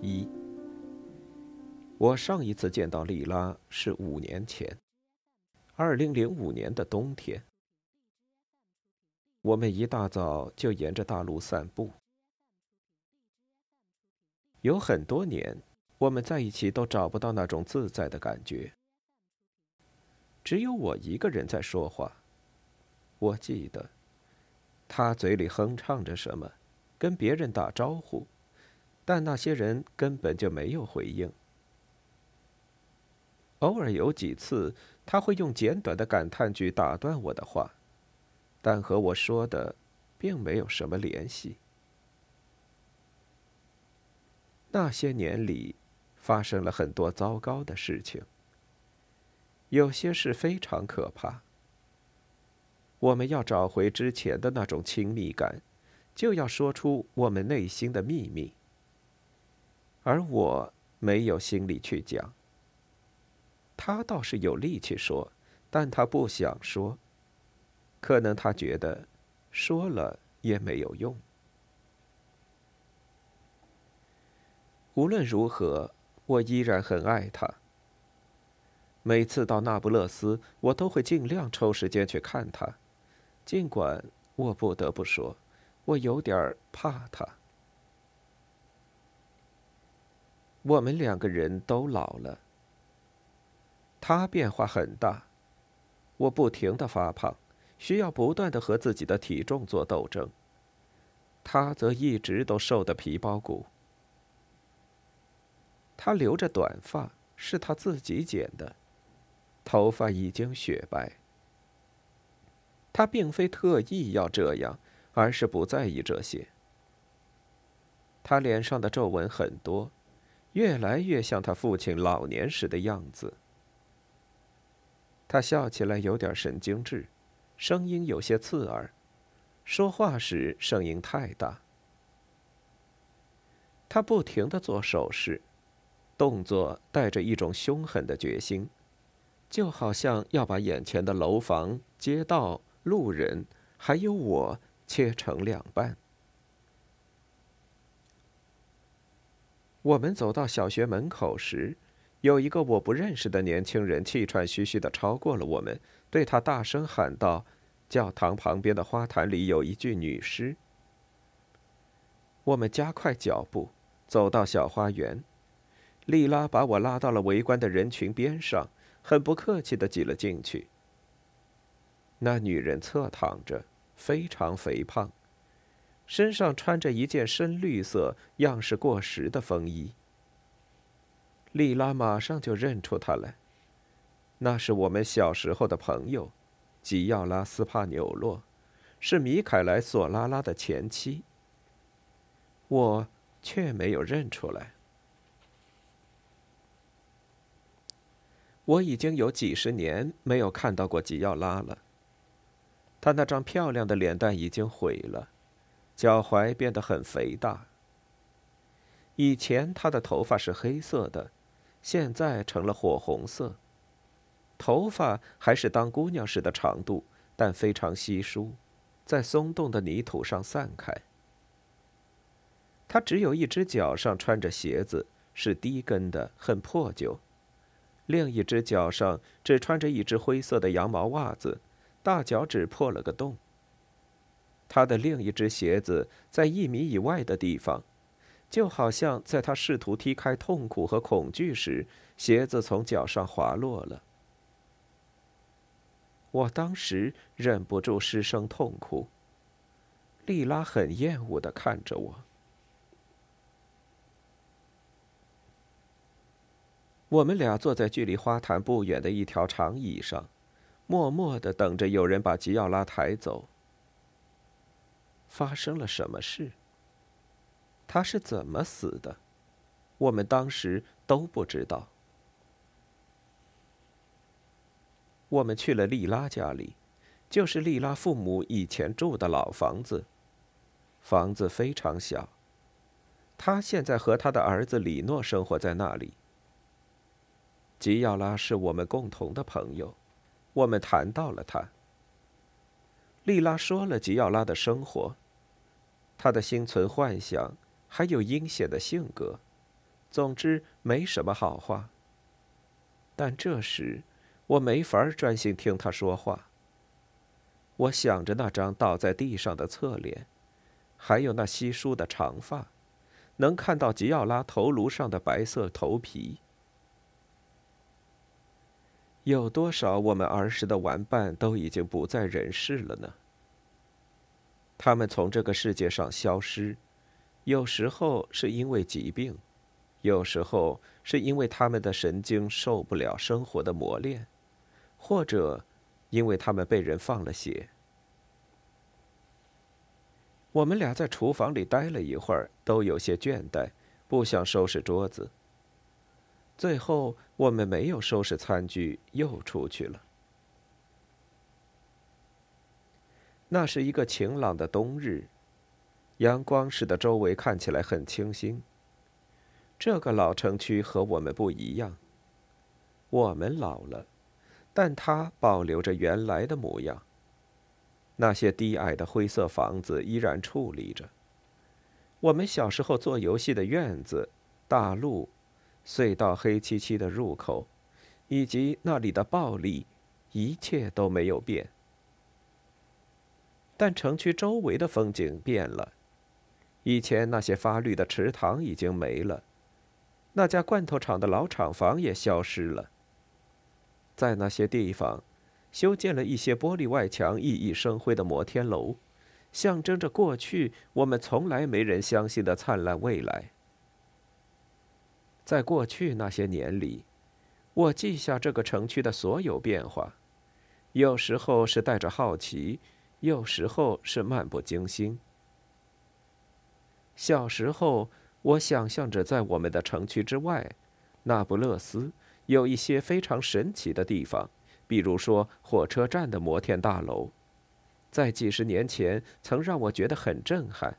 一，我上一次见到莉拉是五年前，二零零五年的冬天。我们一大早就沿着大路散步，有很多年我们在一起都找不到那种自在的感觉，只有我一个人在说话。我记得，他嘴里哼唱着什么。跟别人打招呼，但那些人根本就没有回应。偶尔有几次，他会用简短的感叹句打断我的话，但和我说的并没有什么联系。那些年里，发生了很多糟糕的事情，有些事非常可怕。我们要找回之前的那种亲密感。就要说出我们内心的秘密，而我没有心力去讲。他倒是有力气说，但他不想说。可能他觉得说了也没有用。无论如何，我依然很爱他。每次到那不勒斯，我都会尽量抽时间去看他，尽管我不得不说。我有点怕他。我们两个人都老了。他变化很大，我不停的发胖，需要不断的和自己的体重做斗争。他则一直都瘦得皮包骨。他留着短发，是他自己剪的，头发已经雪白。他并非特意要这样。而是不在意这些。他脸上的皱纹很多，越来越像他父亲老年时的样子。他笑起来有点神经质，声音有些刺耳，说话时声音太大。他不停的做手势，动作带着一种凶狠的决心，就好像要把眼前的楼房、街道、路人，还有我。切成两半。我们走到小学门口时，有一个我不认识的年轻人气喘吁吁的超过了我们，对他大声喊道：“教堂旁边的花坛里有一具女尸。”我们加快脚步，走到小花园。莉拉把我拉到了围观的人群边上，很不客气的挤了进去。那女人侧躺着。非常肥胖，身上穿着一件深绿色、样式过时的风衣。莉拉马上就认出他来，那是我们小时候的朋友，吉奥拉斯帕纽洛，是米凯莱索拉拉的前妻。我却没有认出来。我已经有几十年没有看到过吉奥拉了。他那张漂亮的脸蛋已经毁了，脚踝变得很肥大。以前他的头发是黑色的，现在成了火红色。头发还是当姑娘时的长度，但非常稀疏，在松动的泥土上散开。他只有一只脚上穿着鞋子，是低跟的，很破旧；另一只脚上只穿着一只灰色的羊毛袜子。大脚趾破了个洞。他的另一只鞋子在一米以外的地方，就好像在他试图踢开痛苦和恐惧时，鞋子从脚上滑落了。我当时忍不住失声痛哭。莉拉很厌恶的看着我。我们俩坐在距离花坛不远的一条长椅上，默默的等着有人把吉奥拉抬走。发生了什么事？他是怎么死的？我们当时都不知道。我们去了莉拉家里，就是莉拉父母以前住的老房子。房子非常小。他现在和他的儿子李诺生活在那里。吉奥拉是我们共同的朋友，我们谈到了他。莉拉说了吉奥拉的生活，他的心存幻想，还有阴险的性格，总之没什么好话。但这时，我没法专心听他说话。我想着那张倒在地上的侧脸，还有那稀疏的长发，能看到吉奥拉头颅上的白色头皮。有多少我们儿时的玩伴都已经不在人世了呢？他们从这个世界上消失，有时候是因为疾病，有时候是因为他们的神经受不了生活的磨练，或者因为他们被人放了血。我们俩在厨房里待了一会儿，都有些倦怠，不想收拾桌子。最后，我们没有收拾餐具，又出去了。那是一个晴朗的冬日，阳光使得周围看起来很清新。这个老城区和我们不一样，我们老了，但它保留着原来的模样。那些低矮的灰色房子依然矗立着。我们小时候做游戏的院子，大路。隧道黑漆漆的入口，以及那里的暴力，一切都没有变。但城区周围的风景变了。以前那些发绿的池塘已经没了，那家罐头厂的老厂房也消失了。在那些地方，修建了一些玻璃外墙、熠熠生辉的摩天楼，象征着过去我们从来没人相信的灿烂未来。在过去那些年里，我记下这个城区的所有变化，有时候是带着好奇，有时候是漫不经心。小时候，我想象着在我们的城区之外，那不勒斯有一些非常神奇的地方，比如说火车站的摩天大楼，在几十年前曾让我觉得很震撼，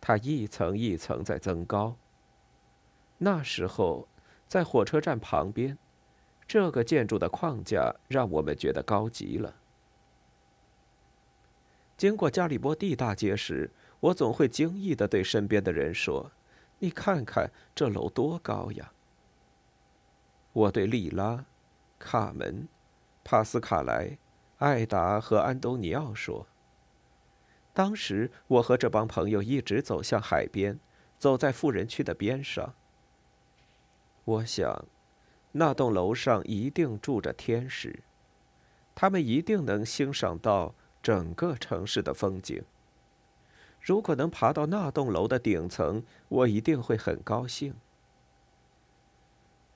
它一层一层在增高。那时候，在火车站旁边，这个建筑的框架让我们觉得高级了。经过加里波第大街时，我总会惊异的对身边的人说：“你看看这楼多高呀！”我对莉拉、卡门、帕斯卡莱、艾达和安东尼奥说：“当时我和这帮朋友一直走向海边，走在富人区的边上。”我想，那栋楼上一定住着天使，他们一定能欣赏到整个城市的风景。如果能爬到那栋楼的顶层，我一定会很高兴。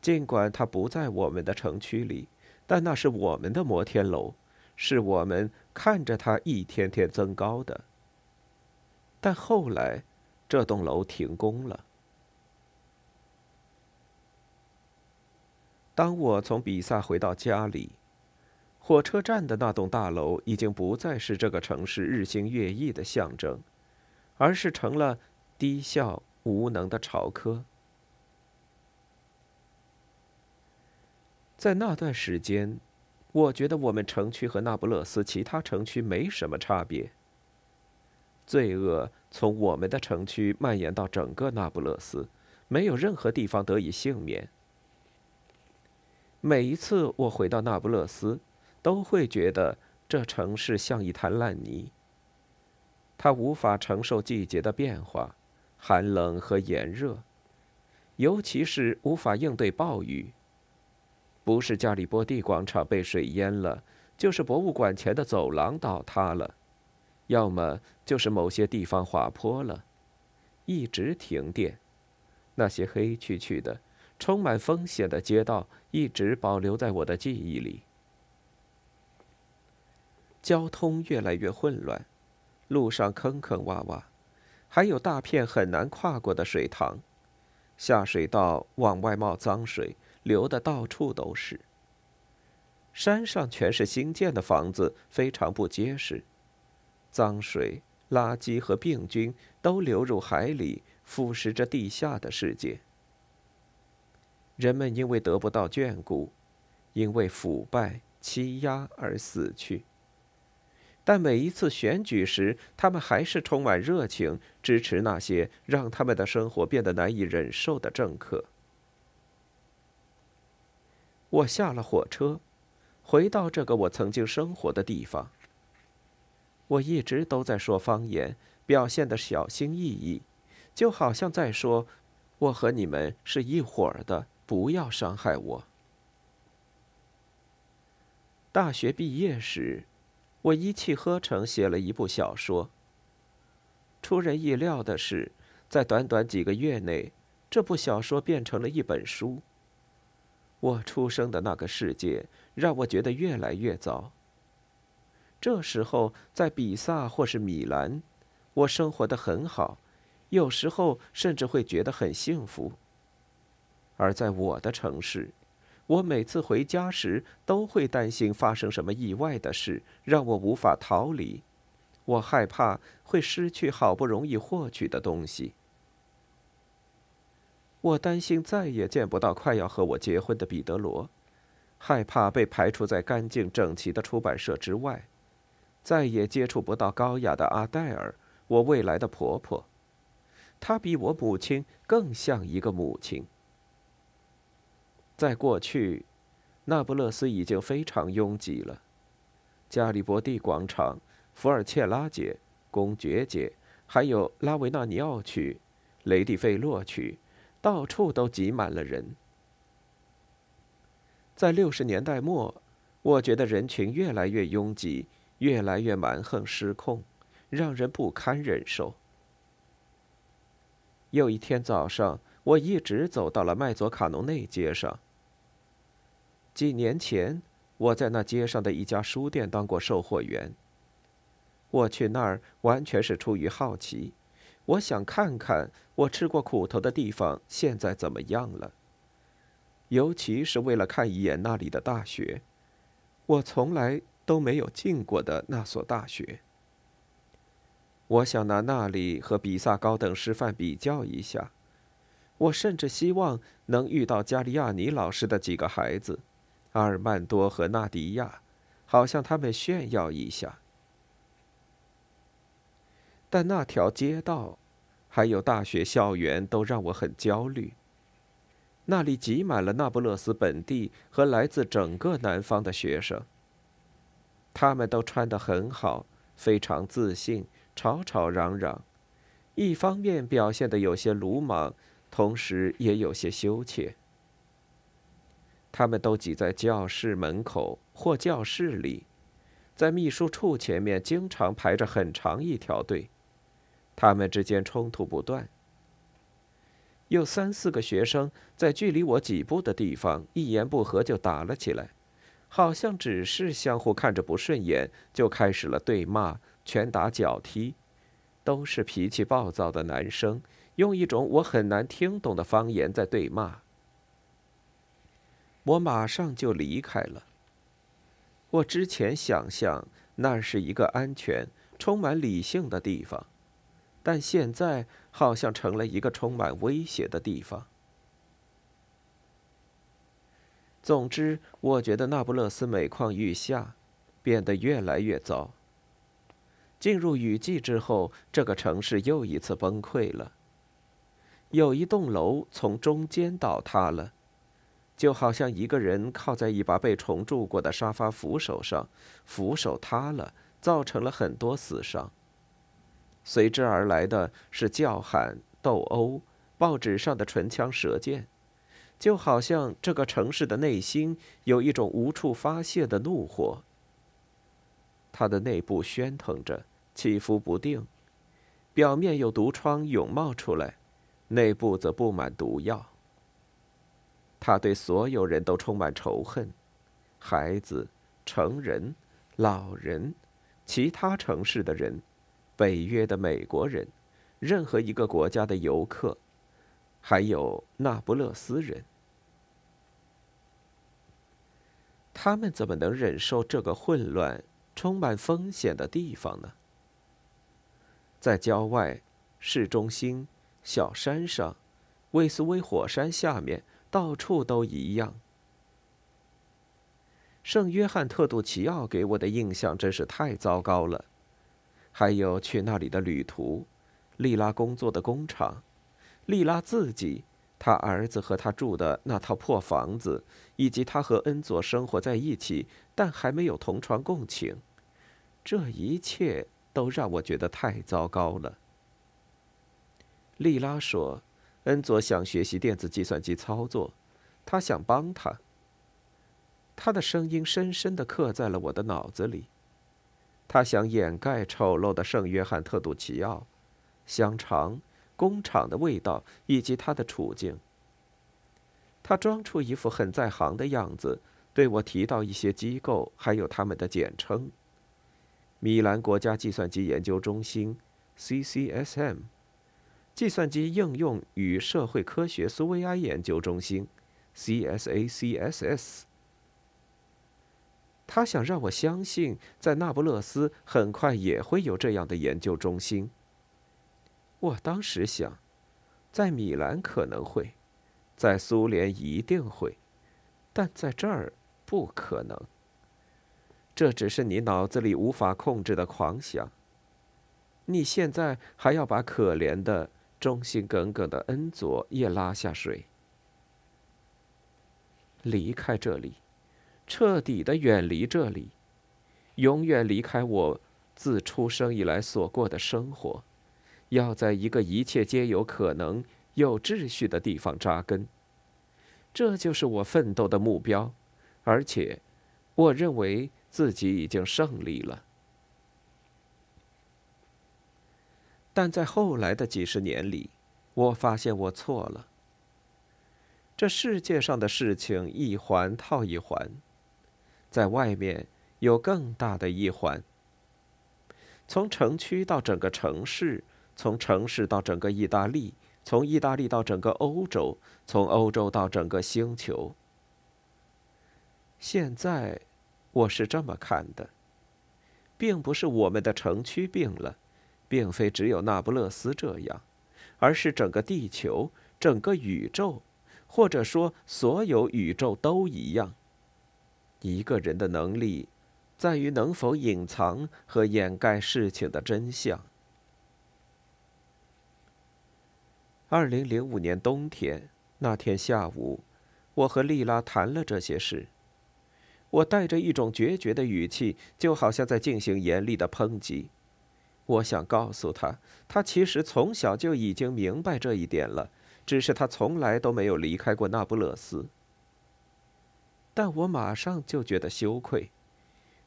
尽管它不在我们的城区里，但那是我们的摩天楼，是我们看着它一天天增高的。但后来，这栋楼停工了。当我从比萨回到家里，火车站的那栋大楼已经不再是这个城市日新月异的象征，而是成了低效无能的朝科。在那段时间，我觉得我们城区和那不勒斯其他城区没什么差别。罪恶从我们的城区蔓延到整个那不勒斯，没有任何地方得以幸免。每一次我回到那不勒斯，都会觉得这城市像一滩烂泥。它无法承受季节的变化，寒冷和炎热，尤其是无法应对暴雨。不是加里波第广场被水淹了，就是博物馆前的走廊倒塌了，要么就是某些地方滑坡了，一直停电。那些黑黢黢的。充满风险的街道一直保留在我的记忆里。交通越来越混乱，路上坑坑洼洼，还有大片很难跨过的水塘，下水道往外冒脏水，流的到处都是。山上全是新建的房子，非常不结实，脏水、垃圾和病菌都流入海里，腐蚀着地下的世界。人们因为得不到眷顾，因为腐败欺压而死去。但每一次选举时，他们还是充满热情，支持那些让他们的生活变得难以忍受的政客。我下了火车，回到这个我曾经生活的地方。我一直都在说方言，表现的小心翼翼，就好像在说：“我和你们是一伙儿的，不要伤害我。”大学毕业时。我一气呵成写了一部小说。出人意料的是，在短短几个月内，这部小说变成了一本书。我出生的那个世界让我觉得越来越糟。这时候，在比萨或是米兰，我生活的很好，有时候甚至会觉得很幸福。而在我的城市，我每次回家时都会担心发生什么意外的事，让我无法逃离。我害怕会失去好不容易获取的东西。我担心再也见不到快要和我结婚的彼得罗，害怕被排除在干净整齐的出版社之外，再也接触不到高雅的阿黛尔，我未来的婆婆。她比我母亲更像一个母亲。在过去，那不勒斯已经非常拥挤了。加里伯蒂广场、福尔切拉街、公爵街，还有拉维纳尼奥区、雷蒂费洛区，到处都挤满了人。在六十年代末，我觉得人群越来越拥挤，越来越蛮横失控，让人不堪忍受。有一天早上，我一直走到了麦佐卡农内街上。几年前，我在那街上的一家书店当过售货员。我去那儿完全是出于好奇，我想看看我吃过苦头的地方现在怎么样了。尤其是为了看一眼那里的大学，我从来都没有进过的那所大学。我想拿那里和比萨高等师范比较一下。我甚至希望能遇到加利亚尼老师的几个孩子。阿尔曼多和纳迪亚，好像他们炫耀一下。但那条街道，还有大学校园，都让我很焦虑。那里挤满了那不勒斯本地和来自整个南方的学生。他们都穿得很好，非常自信，吵吵嚷嚷，一方面表现得有些鲁莽，同时也有些羞怯。他们都挤在教室门口或教室里，在秘书处前面经常排着很长一条队，他们之间冲突不断。有三四个学生在距离我几步的地方一言不合就打了起来，好像只是相互看着不顺眼就开始了对骂、拳打脚踢，都是脾气暴躁的男生，用一种我很难听懂的方言在对骂。我马上就离开了。我之前想象那是一个安全、充满理性的地方，但现在好像成了一个充满威胁的地方。总之，我觉得那不勒斯每况愈下，变得越来越糟。进入雨季之后，这个城市又一次崩溃了。有一栋楼从中间倒塌了。就好像一个人靠在一把被虫蛀过的沙发扶手上，扶手塌了，造成了很多死伤。随之而来的是叫喊、斗殴、报纸上的唇枪舌剑，就好像这个城市的内心有一种无处发泄的怒火。它的内部喧腾着，起伏不定，表面有毒疮涌冒出来，内部则布满毒药。他对所有人都充满仇恨：孩子、成人、老人、其他城市的人、北约的美国人、任何一个国家的游客，还有那不勒斯人。他们怎么能忍受这个混乱、充满风险的地方呢？在郊外、市中心、小山上、威斯威火山下面，到处都一样。圣约翰特杜奇奥给我的印象真是太糟糕了。还有去那里的旅途，莉拉工作的工厂，莉拉自己。他儿子和他住的那套破房子，以及他和恩佐生活在一起，但还没有同床共寝，这一切都让我觉得太糟糕了。莉拉说：“恩佐想学习电子计算机操作，他想帮他。”他的声音深深地刻在了我的脑子里。他想掩盖丑陋的圣约翰特杜奇奥，香肠。工厂的味道以及他的处境。他装出一副很在行的样子，对我提到一些机构，还有他们的简称：米兰国家计算机研究中心 （CCSM）、计算机应用与社会科学苏维埃研究中心 （CSACSS）。他想让我相信，在那不勒斯很快也会有这样的研究中心。我当时想，在米兰可能会，在苏联一定会，但在这儿不可能。这只是你脑子里无法控制的狂想。你现在还要把可怜的、忠心耿耿的恩佐也拉下水，离开这里，彻底的远离这里，永远离开我自出生以来所过的生活。要在一个一切皆有可能、有秩序的地方扎根，这就是我奋斗的目标，而且，我认为自己已经胜利了。但在后来的几十年里，我发现我错了。这世界上的事情一环套一环，在外面有更大的一环，从城区到整个城市。从城市到整个意大利，从意大利到整个欧洲，从欧洲到整个星球。现在，我是这么看的，并不是我们的城区病了，并非只有那不勒斯这样，而是整个地球、整个宇宙，或者说所有宇宙都一样。一个人的能力，在于能否隐藏和掩盖事情的真相。二零零五年冬天那天下午，我和丽拉谈了这些事。我带着一种决绝的语气，就好像在进行严厉的抨击。我想告诉他，他其实从小就已经明白这一点了，只是他从来都没有离开过那不勒斯。但我马上就觉得羞愧，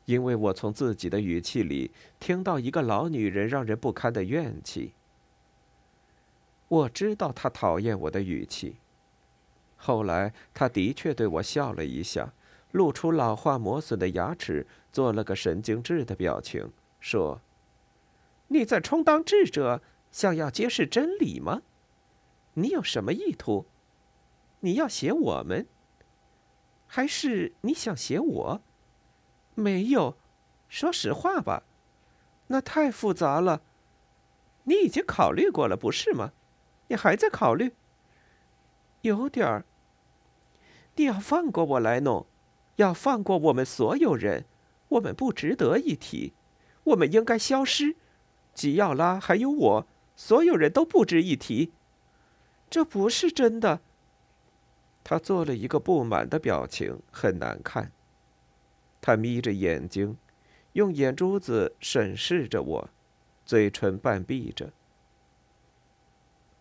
因为我从自己的语气里听到一个老女人让人不堪的怨气。我知道他讨厌我的语气。后来，他的确对我笑了一下，露出老化磨损的牙齿，做了个神经质的表情，说：“你在充当智者，想要揭示真理吗？你有什么意图？你要写我们，还是你想写我？没有，说实话吧，那太复杂了。你已经考虑过了，不是吗？”你还在考虑？有点儿。你要放过我来弄，要放过我们所有人。我们不值得一提，我们应该消失。吉奥拉还有我，所有人都不值一提。这不是真的。他做了一个不满的表情，很难看。他眯着眼睛，用眼珠子审视着我，嘴唇半闭着。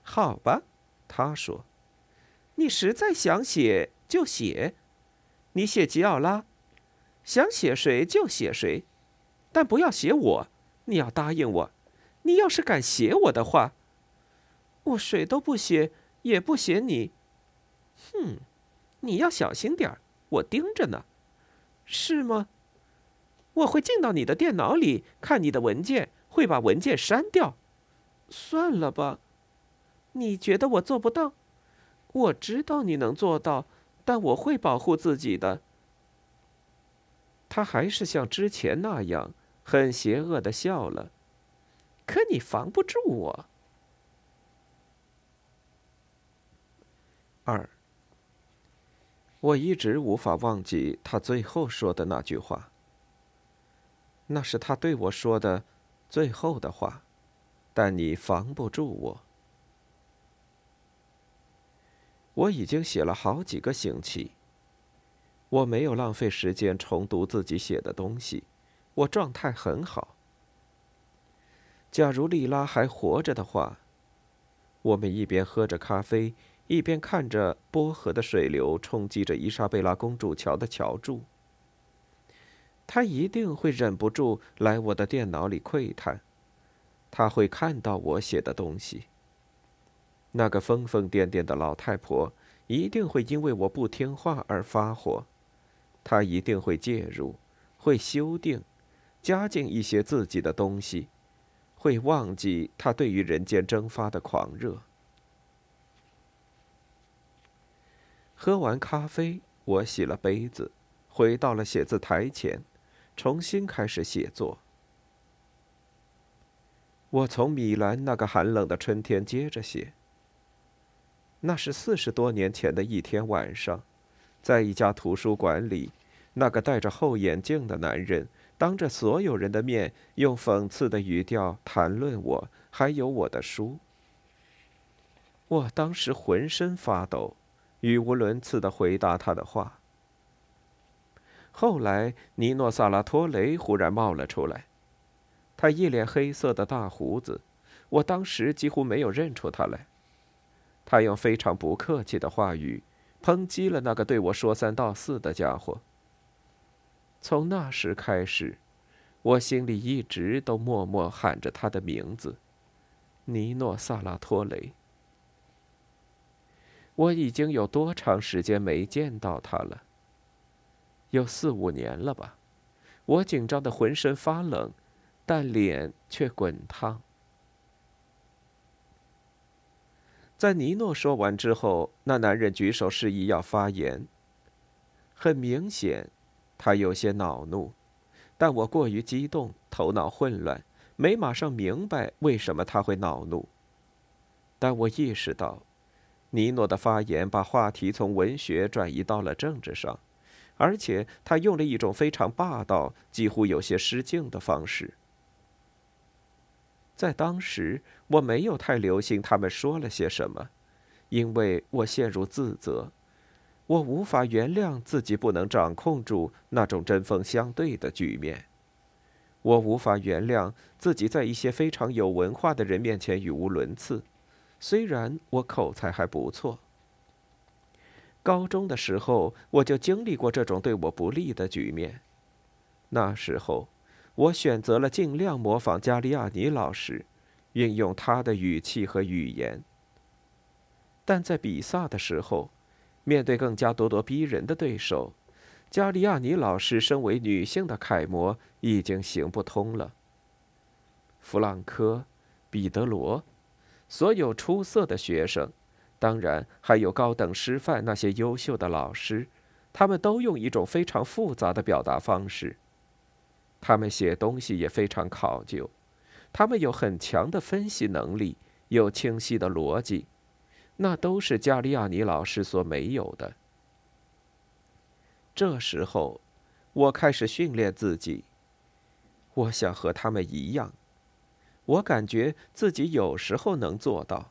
好吧，他说：“你实在想写就写，你写吉奥拉，想写谁就写谁，但不要写我。你要答应我，你要是敢写我的话，我谁都不写，也不写你。哼，你要小心点，我盯着呢。是吗？我会进到你的电脑里看你的文件，会把文件删掉。算了吧。你觉得我做不到？我知道你能做到，但我会保护自己的。他还是像之前那样很邪恶的笑了。可你防不住我。二，我一直无法忘记他最后说的那句话。那是他对我说的最后的话，但你防不住我。我已经写了好几个星期。我没有浪费时间重读自己写的东西，我状态很好。假如莉拉还活着的话，我们一边喝着咖啡，一边看着波河的水流冲击着伊莎贝拉公主桥的桥柱。他一定会忍不住来我的电脑里窥探，他会看到我写的东西。那个疯疯癫癫的老太婆一定会因为我不听话而发火，她一定会介入，会修订，加进一些自己的东西。会忘记他对于人间蒸发的狂热。喝完咖啡，我洗了杯子，回到了写字台前，重新开始写作。我从米兰那个寒冷的春天接着写。那是四十多年前的一天晚上，在一家图书馆里，那个戴着厚眼镜的男人。当着所有人的面，用讽刺的语调谈论我，还有我的书。我当时浑身发抖，语无伦次的回答他的话。后来，尼诺·萨拉托雷忽然冒了出来，他一脸黑色的大胡子，我当时几乎没有认出他来。他用非常不客气的话语，抨击了那个对我说三道四的家伙。从那时开始，我心里一直都默默喊着他的名字——尼诺·萨拉托雷。我已经有多长时间没见到他了？有四五年了吧。我紧张的浑身发冷，但脸却滚烫。在尼诺说完之后，那男人举手示意要发言。很明显。他有些恼怒，但我过于激动，头脑混乱，没马上明白为什么他会恼怒。但我意识到，尼诺的发言把话题从文学转移到了政治上，而且他用了一种非常霸道、几乎有些失敬的方式。在当时，我没有太留心他们说了些什么，因为我陷入自责。我无法原谅自己不能掌控住那种针锋相对的局面。我无法原谅自己在一些非常有文化的人面前语无伦次，虽然我口才还不错。高中的时候我就经历过这种对我不利的局面。那时候，我选择了尽量模仿加利亚尼老师，运用他的语气和语言。但在比萨的时候。面对更加咄咄逼人的对手，加利亚尼老师身为女性的楷模已经行不通了。弗朗科、彼得罗，所有出色的学生，当然还有高等师范那些优秀的老师，他们都用一种非常复杂的表达方式。他们写东西也非常考究，他们有很强的分析能力，有清晰的逻辑。那都是加利亚尼老师所没有的。这时候，我开始训练自己。我想和他们一样。我感觉自己有时候能做到。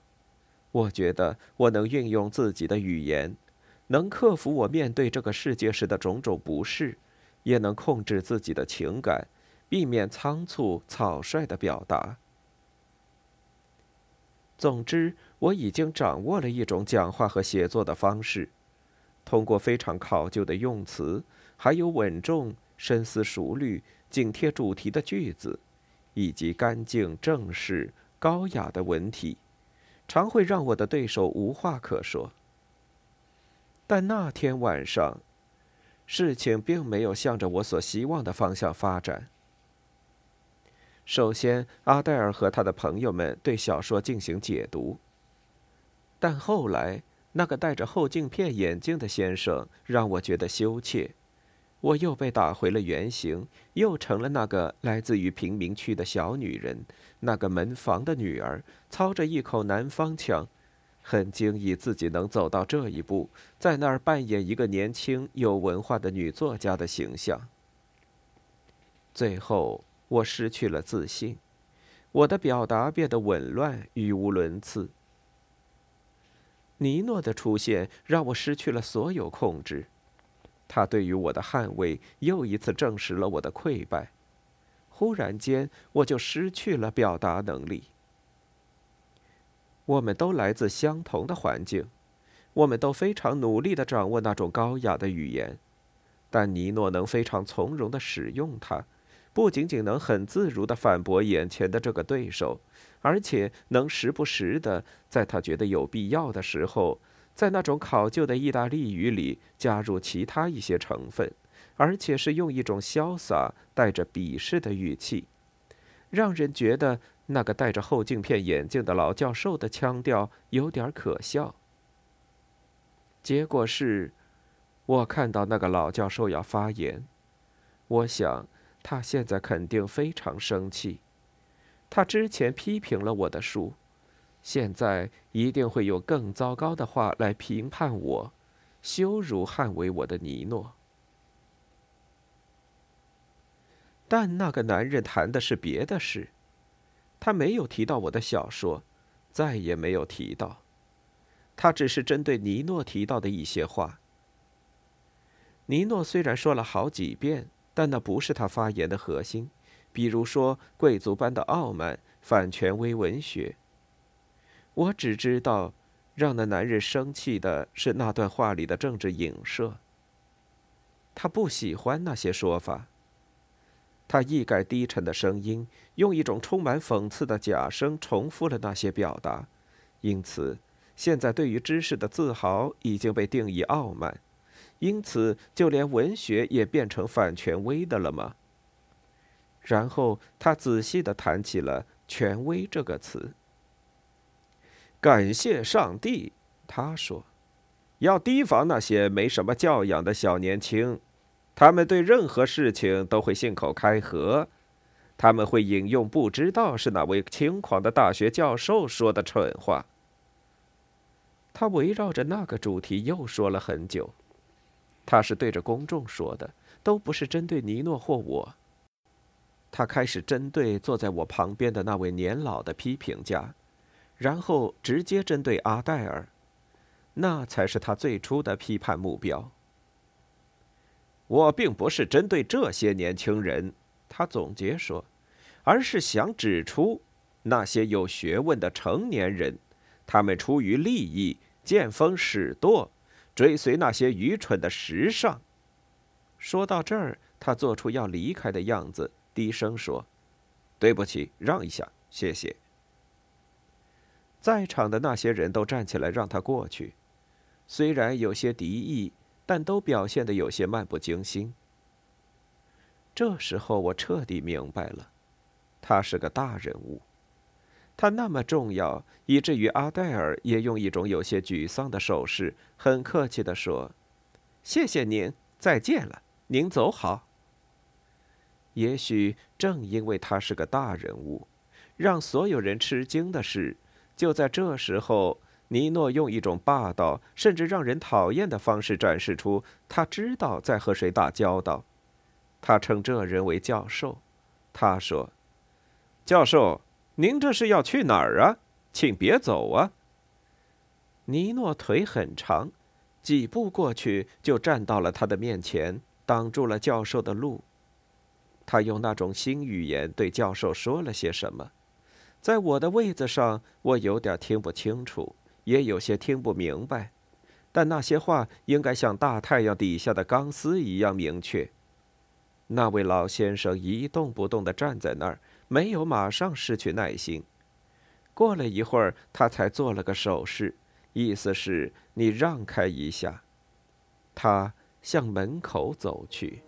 我觉得我能运用自己的语言，能克服我面对这个世界时的种种不适，也能控制自己的情感，避免仓促草率的表达。总之，我已经掌握了一种讲话和写作的方式，通过非常考究的用词，还有稳重、深思熟虑、紧贴主题的句子，以及干净、正式、高雅的文体，常会让我的对手无话可说。但那天晚上，事情并没有向着我所希望的方向发展。首先，阿黛尔和他的朋友们对小说进行解读，但后来那个戴着后镜片眼镜的先生让我觉得羞怯，我又被打回了原形，又成了那个来自于贫民区的小女人，那个门房的女儿，操着一口南方腔。很惊异自己能走到这一步，在那儿扮演一个年轻有文化的女作家的形象。最后，我失去了自信，我的表达变得紊乱、语无伦次。尼诺的出现让我失去了所有控制，他对于我的捍卫又一次证实了我的溃败。忽然间，我就失去了表达能力。我们都来自相同的环境，我们都非常努力的掌握那种高雅的语言，但尼诺能非常从容的使用它，不仅仅能很自如的反驳眼前的这个对手，而且能时不时的在他觉得有必要的时候，在那种考究的意大利语里加入其他一些成分，而且是用一种潇洒带着鄙视的语气，让人觉得。那个戴着后镜片眼镜的老教授的腔调有点可笑。结果是，我看到那个老教授要发言，我想他现在肯定非常生气。他之前批评了我的书，现在一定会有更糟糕的话来评判我，羞辱捍卫我的尼诺。但那个男人谈的是别的事。他没有提到我的小说，再也没有提到。他只是针对尼诺提到的一些话。尼诺虽然说了好几遍，但那不是他发言的核心。比如说，贵族般的傲慢、反权威文学。我只知道，让那男人生气的是那段话里的政治影射。他不喜欢那些说法。他一改低沉的声音，用一种充满讽刺的假声重复了那些表达，因此，现在对于知识的自豪已经被定义傲慢，因此，就连文学也变成反权威的了吗？然后他仔细的谈起了“权威”这个词。感谢上帝，他说，要提防那些没什么教养的小年轻。他们对任何事情都会信口开河，他们会引用不知道是哪位轻狂的大学教授说的蠢话。他围绕着那个主题又说了很久，他是对着公众说的，都不是针对尼诺或我。他开始针对坐在我旁边的那位年老的批评家，然后直接针对阿黛尔，那才是他最初的批判目标。我并不是针对这些年轻人，他总结说，而是想指出那些有学问的成年人，他们出于利益见风使舵，追随那些愚蠢的时尚。说到这儿，他做出要离开的样子，低声说：“对不起，让一下，谢谢。”在场的那些人都站起来让他过去，虽然有些敌意。但都表现得有些漫不经心。这时候我彻底明白了，他是个大人物，他那么重要，以至于阿黛尔也用一种有些沮丧的手势，很客气地说：“谢谢您，再见了，您走好。”也许正因为他是个大人物，让所有人吃惊的是，就在这时候。尼诺用一种霸道甚至让人讨厌的方式展示出他知道在和谁打交道。他称这人为教授。他说：“教授，您这是要去哪儿啊？请别走啊！”尼诺腿很长，几步过去就站到了他的面前，挡住了教授的路。他用那种新语言对教授说了些什么，在我的位子上，我有点听不清楚。也有些听不明白，但那些话应该像大太阳底下的钢丝一样明确。那位老先生一动不动地站在那儿，没有马上失去耐心。过了一会儿，他才做了个手势，意思是你让开一下。他向门口走去。